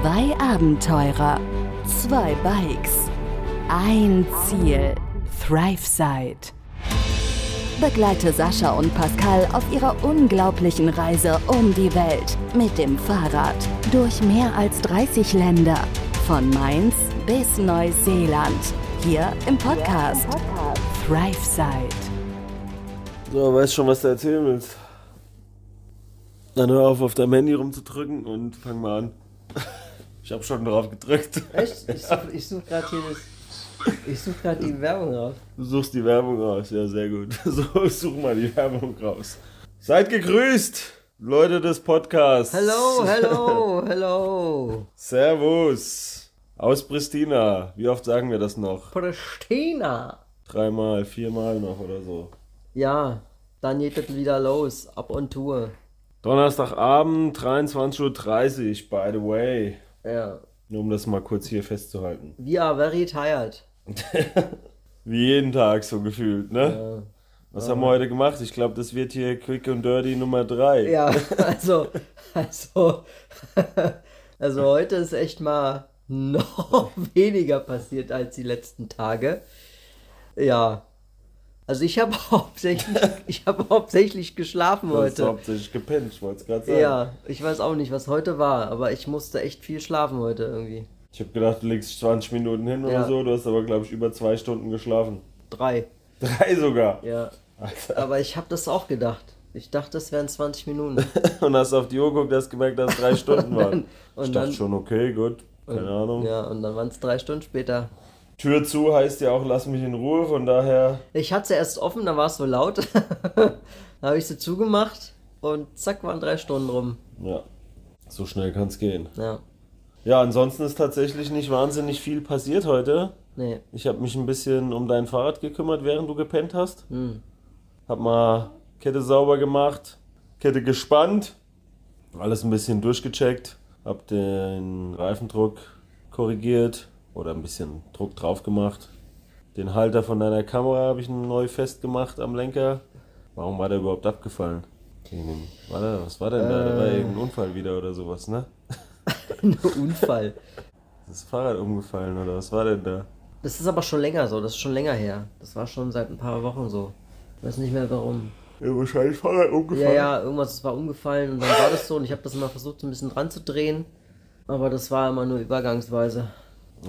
Zwei Abenteurer, zwei Bikes, ein Ziel. ThriveSide. Begleite Sascha und Pascal auf ihrer unglaublichen Reise um die Welt mit dem Fahrrad durch mehr als 30 Länder. Von Mainz bis Neuseeland. Hier im Podcast ThriveSide. So, weißt schon, was du erzählen willst? Dann hör auf, auf deinem Handy rumzudrücken und fang mal an. Ich habe schon drauf gedrückt. Echt? Ich suche such gerade hier das. Ich suche gerade die Werbung raus. Du suchst die Werbung raus, ja, sehr gut. So, such mal die Werbung raus. Seid gegrüßt, Leute des Podcasts. Hello, hello, hello. Servus. Aus Pristina. Wie oft sagen wir das noch? Pristina. Dreimal, viermal noch oder so. Ja, dann geht es wieder los. Ab on Tour. Donnerstagabend, 23.30 Uhr, by the way. Ja. Nur um das mal kurz hier festzuhalten. We are very tired. Wie jeden Tag so gefühlt, ne? Was haben wir heute gemacht? Ich glaube, das wird hier Quick and Dirty Nummer 3. Ja, also, also, also heute ist echt mal noch weniger passiert als die letzten Tage. Ja. Also ich habe hauptsächlich, ich habe hauptsächlich geschlafen Du hast heute. hauptsächlich gepennt, ich wollte es gerade sagen. Ja, ich weiß auch nicht, was heute war, aber ich musste echt viel schlafen heute irgendwie. Ich habe gedacht, du legst 20 Minuten hin Ja. oder so, du hast aber, glaube ich, über zwei Stunden geschlafen. Drei. Drei sogar. Ja. Alter. Aber ich habe das auch gedacht. Ich dachte, es wären 20 Minuten. Und hast auf die Uhr geguckt, hast gemerkt, dass es drei Stunden waren. und ich dachte dann- schon, okay, gut, keine Ahnung. Ja, und dann waren es drei Stunden später. Tür zu heißt ja auch, lass mich in Ruhe, von daher, Ich hatte sie erst offen, da war es so laut. da habe ich sie zugemacht und zack, waren drei Stunden rum. ja, so schnell kann es gehen. Ja. Ja, ansonsten ist tatsächlich nicht wahnsinnig viel passiert heute. Nee. Ich habe mich ein bisschen um dein Fahrrad gekümmert, während du gepennt hast. Hm. Hab mal Kette sauber gemacht, Kette gespannt, alles ein bisschen durchgecheckt, hab den Reifendruck korrigiert oder ein bisschen Druck drauf gemacht. Den Halter von deiner Kamera habe ich neu festgemacht am Lenker. Warum war der überhaupt abgefallen? War da, was war denn da? Da war irgendein Unfall wieder oder sowas, ne? Ein Unfall. Ist das Fahrrad umgefallen oder was war denn da? Das ist aber schon länger so, das ist schon länger her. Das war schon seit ein paar Wochen so. Ich weiß nicht mehr warum. Ja, wahrscheinlich Fahrrad Ja, umgefallen. ja, irgendwas war umgefallen und dann war das so und ich habe das immer versucht, so ein bisschen dran zu drehen. Aber das war immer nur übergangsweise.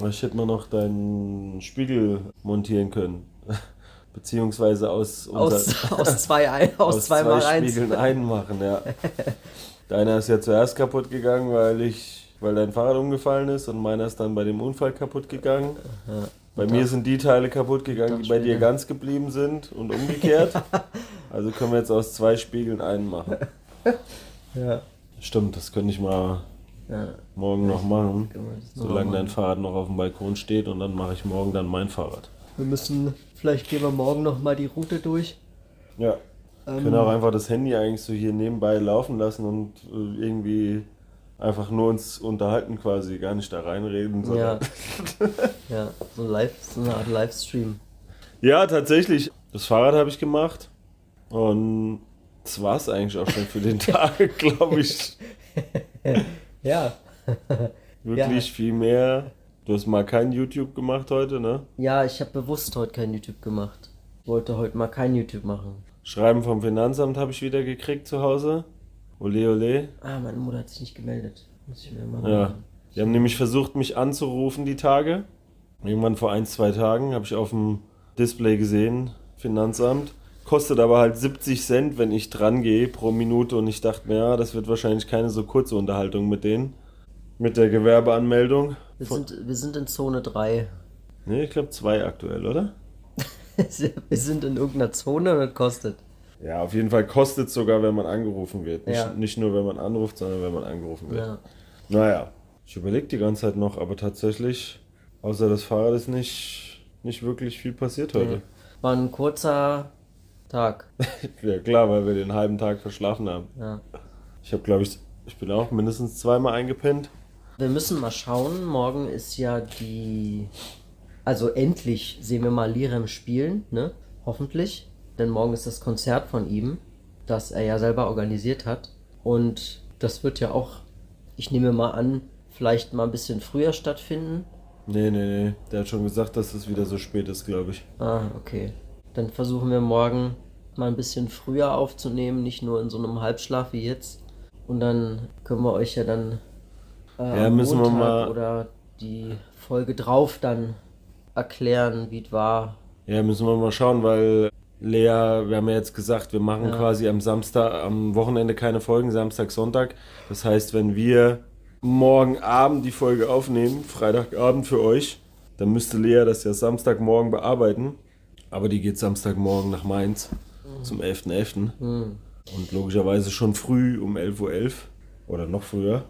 Ich hätte mal noch deinen Spiegel montieren können. Beziehungsweise aus, Aus, aus zwei, aus, aus zwei zwei. Spiegeln einen machen, ja. Deiner ist ja zuerst kaputt gegangen, weil ich, weil dein Fahrrad umgefallen ist und meiner ist dann bei dem Unfall kaputt gegangen. Bei mir sind die Teile kaputt gegangen, die bei dir ganz geblieben sind und umgekehrt. Also können wir jetzt aus zwei Spiegeln einen machen. Ja. Stimmt, das könnte ich mal ja. morgen noch machen, solange dein. Fahrrad noch auf dem Balkon steht und dann mache ich morgen dann mein Fahrrad. Wir müssen, vielleicht gehen wir morgen noch mal die Route durch. Ja. Ähm, können auch einfach das Handy eigentlich so hier nebenbei laufen lassen und äh, irgendwie einfach nur uns unterhalten quasi, gar nicht da reinreden. Ja. Sondern ja, so, ein Live, so eine Art Livestream. ja, tatsächlich. Das Fahrrad habe ich gemacht und das war es eigentlich auch schon für den Tag, glaube ich. Ja. Wirklich Ja. viel mehr. Du hast mal kein YouTube gemacht heute, ne? Ja, ich habe bewusst heute kein YouTube gemacht. Ich wollte heute mal kein YouTube machen. Schreiben vom Finanzamt habe ich wieder gekriegt zu Hause. Ole, ole. Ah, meine Mutter hat sich nicht gemeldet. Muss ich mir mal Ja. machen. Die haben nämlich versucht, mich anzurufen die Tage. Irgendwann vor ein, zwei Tagen habe ich auf dem Display gesehen, Finanzamt. Kostet aber halt 70 Cent, wenn ich dran gehe pro Minute. Und ich dachte mir, ja, das wird wahrscheinlich keine so kurze Unterhaltung mit denen. Mit der Gewerbeanmeldung. Wir sind, wir sind in Zone 3. Ne, ich glaube zwei aktuell, oder? wir sind in irgendeiner Zone und kostet. Ja, auf jeden Fall kostet es sogar, wenn man angerufen wird. Nicht, Ja. nicht nur, wenn man anruft, sondern wenn man angerufen wird. Ja. Naja, ich überlege die ganze Zeit noch, aber tatsächlich, außer das Fahrrad ist nicht, nicht wirklich viel passiert heute. War ein kurzer Tag. Ja klar, weil wir den halben Tag verschlafen haben. Ja. Ich habe, glaube ich, ich bin auch mindestens zweimal eingepennt. Wir müssen mal schauen. Morgen ist ja die. Also endlich sehen wir mal Lirem spielen, ne? Hoffentlich. Denn morgen ist das Konzert von ihm, das er ja selber organisiert hat. Und das wird ja auch, ich nehme mal an, vielleicht mal ein bisschen früher stattfinden. Nee, nee, nee. Der hat schon gesagt, dass es wieder so spät ist, glaube ich. Ah, okay. Dann versuchen wir morgen mal ein bisschen früher aufzunehmen, nicht nur in so einem Halbschlaf wie jetzt. Und dann können wir euch ja dann äh, Ja, müssen wir Montag mal- oder die Folge drauf dann erklären, wie es war. Ja, müssen wir mal schauen, weil Lea, wir haben ja jetzt gesagt, wir machen Ja. quasi am Samstag, am Wochenende keine Folgen, Samstag, Sonntag. Das heißt, wenn wir morgen Abend die Folge aufnehmen, Freitagabend für euch, dann müsste Lea das ja Samstagmorgen bearbeiten. Aber die geht Samstagmorgen nach Mainz zum 11.11. Und logischerweise schon früh um 11.11 Uhr oder noch früher.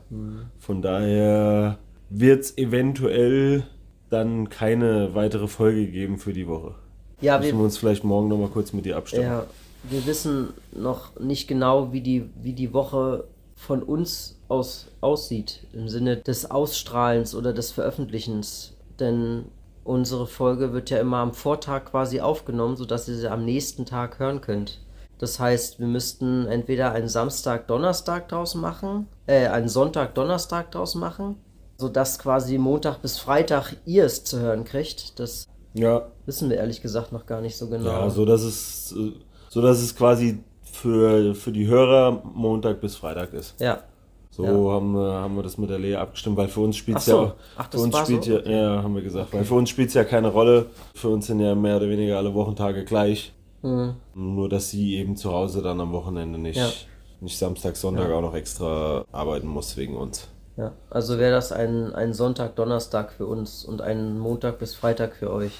Von daher wird es eventuell dann keine weitere Folge geben für die Woche. Ja, Müssen wir wir, uns vielleicht morgen nochmal kurz mit dir abstimmen. ja, wir wissen noch nicht genau, wie die, wie die Woche von uns aus aussieht, im Sinne des Ausstrahlens oder des Veröffentlichens. Denn unsere Folge wird ja immer am Vortag quasi aufgenommen, sodass ihr sie am nächsten Tag hören könnt. Das heißt, wir müssten entweder einen Samstag-Donnerstag draus machen, äh, einen Sonntag-Donnerstag draus machen, sodass quasi Montag bis Freitag ihr es zu hören kriegt. Das Ja, wissen wir ehrlich gesagt noch gar nicht so genau. ja so, dass es, äh, so dass es quasi für, für die Hörer Montag bis Freitag ist. ja. So Ja. haben, wir, haben wir das mit der Lea abgestimmt, weil für uns spielt es so. ja, Ach, für uns spielt so? ja, ja, haben wir gesagt, weil für uns spielt es ja keine Rolle. Für uns sind ja mehr oder weniger alle Wochentage gleich. Mhm. Nur, dass sie eben zu Hause dann am Wochenende nicht, Ja. nicht Samstag, Sonntag auch noch extra arbeiten muss wegen uns. Ja, also wäre das ein, ein Sonntag, Donnerstag für uns und ein Montag bis Freitag für euch.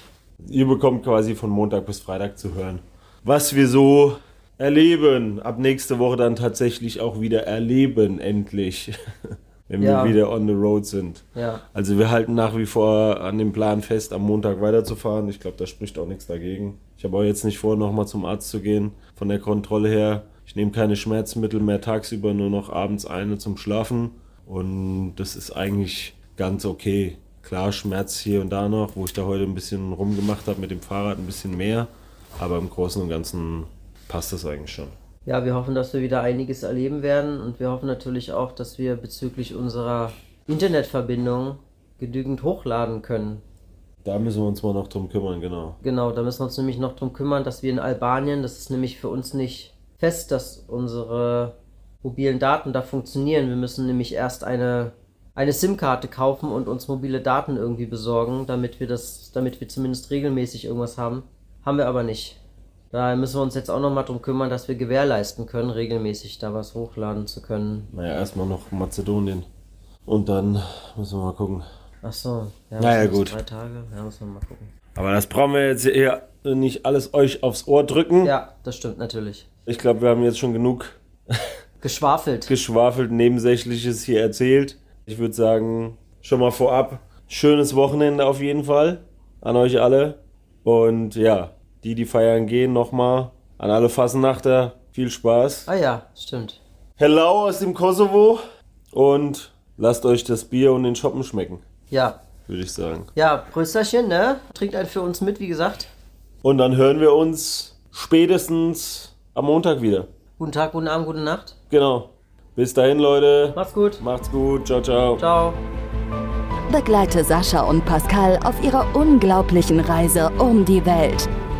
Ihr bekommt quasi von Montag bis Freitag zu hören, was wir so erleben. Ab nächste Woche dann tatsächlich auch wieder erleben, endlich. Wenn Ja. wir wieder on the road sind. Ja, Also wir halten nach wie vor an dem Plan fest, am Montag weiterzufahren. Ich glaube, da spricht auch nichts dagegen. Ich habe auch jetzt nicht vor, nochmal zum Arzt zu gehen. Von der Kontrolle her. Ich nehme keine Schmerzmittel mehr tagsüber, nur noch abends eine zum Schlafen. Und das ist eigentlich ganz okay. Klar, Schmerz hier und da noch, wo ich da heute ein bisschen rumgemacht habe mit dem Fahrrad, ein bisschen mehr. Aber im Großen und Ganzen passt das eigentlich schon. ja, wir hoffen, dass wir wieder einiges erleben werden und wir hoffen natürlich auch, dass wir bezüglich unserer Internetverbindung genügend hochladen können. Da müssen wir uns mal noch drum kümmern, genau. Genau, da müssen wir uns nämlich noch drum kümmern, dass wir in Albanien, das ist nämlich für uns nicht fest, dass unsere mobilen Daten da funktionieren. Wir müssen nämlich erst eine, eine SIM-Karte kaufen und uns mobile Daten irgendwie besorgen, damit wir das, damit wir zumindest regelmäßig irgendwas haben. Haben wir aber nicht. Daher müssen wir uns jetzt auch nochmal drum kümmern, dass wir gewährleisten können, regelmäßig da was hochladen zu können. Naja, erstmal noch Mazedonien. Und dann müssen wir mal gucken. Ach so, ja, Naja, gut. Drei Tage, ja, müssen wir mal gucken. Aber das brauchen wir jetzt eher nicht alles euch aufs Ohr drücken. Ja, das stimmt natürlich. Ich glaube, wir haben jetzt schon genug Geschwafelt. geschwafelt Nebensächliches hier erzählt. Ich würde sagen, schon mal vorab, schönes Wochenende auf jeden Fall an euch alle. Und ja, die, die feiern gehen, nochmal an alle Fassenachter. Viel Spaß. ah ja, stimmt. Hello aus dem Kosovo. Und lasst euch das Bier und den Shoppen schmecken, Ja, würde ich sagen. Ja, Prösterchen, ne? Trinkt einen für uns mit, wie gesagt. Und dann hören wir uns spätestens am Montag wieder. Guten Tag, guten Abend, gute Nacht. Genau. Bis dahin, Leute. Macht's gut. Macht's gut. Ciao, ciao. Ciao. Begleite Sascha und Pascal auf ihrer unglaublichen Reise um die Welt.